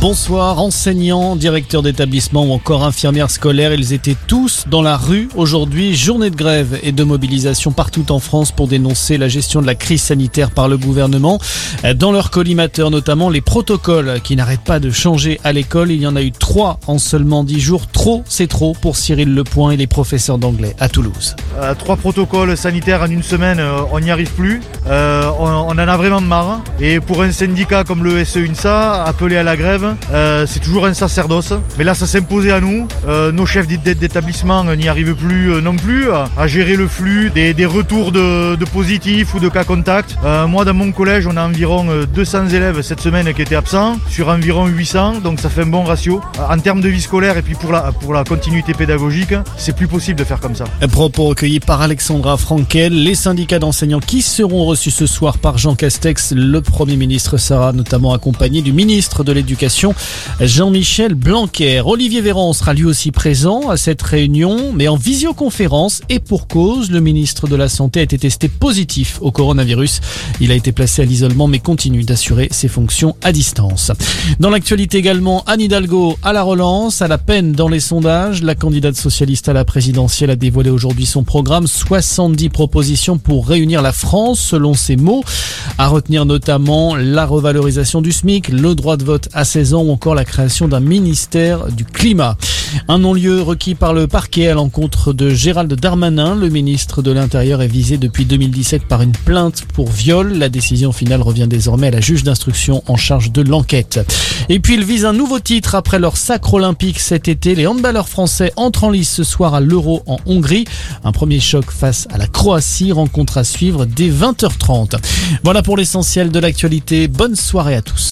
Bonsoir, enseignants, directeurs d'établissement ou encore infirmières scolaires, ils étaient tous dans la rue aujourd'hui. Journée de grève et de mobilisation partout en France pour dénoncer la gestion de la crise sanitaire par le gouvernement. Dans leur collimateur notamment, les protocoles qui n'arrêtent pas de changer à l'école. Il y en a eu trois en seulement dix jours. Trop, c'est trop pour Cyril Lepoint et les professeurs d'anglais à Toulouse. Euh, trois protocoles sanitaires en une semaine, euh, on n'y arrive plus. Euh, on, en a vraiment marre. Et pour un syndicat comme le SE-UNSA, appelé à la grève, euh, c'est toujours un sacerdoce. Mais là, ça s'imposait à nous. Euh, nos chefs d'é- d'établissement n'y arrivent plus euh, non plus à gérer le flux des, retours de, positifs ou de cas contacts. Moi, dans mon collège, on a environ euh, 200 élèves cette semaine qui étaient absents sur environ 800. Donc, ça fait un bon ratio. En termes de vie scolaire et puis pour la, continuité pédagogique, c'est plus possible de faire comme ça. Propos recueillis par Alexandra Frankel. Les syndicats d'enseignants qui seront reçus ce soir par Jean Castex, le Premier ministre sera notamment accompagné du ministre de l'Éducation, Jean-Michel Blanquer. Olivier Véran sera lui aussi présent à cette réunion, mais en visioconférence et pour cause, le ministre de la Santé a été testé positif au coronavirus. Il a été placé à l'isolement mais continue d'assurer ses fonctions à distance. Dans l'actualité également, Anne Hidalgo à la relance, à la peine dans les sondages. La candidate socialiste à la présidentielle a dévoilé aujourd'hui son programme. 70 propositions pour réunir la France, selon ses mots. À retenir notamment la revalorisation du SMIC, le droit de vote à 16 ou encore la création d'un ministère du climat. Un non-lieu requis par le parquet à l'encontre de Gérald Darmanin. Le ministre de l'Intérieur est visé depuis 2017 par une plainte pour viol. La décision finale revient désormais à la juge d'instruction en charge de l'enquête. Et puis il vise un nouveau titre après leur sacre olympique cet été. Les handballeurs français entrent en lice ce soir à l'Euro en Hongrie. Un premier choc face à la Croatie. Rencontre à suivre dès 20h30. Voilà pour l'essentiel de l'actualité. Bonne soirée à tous.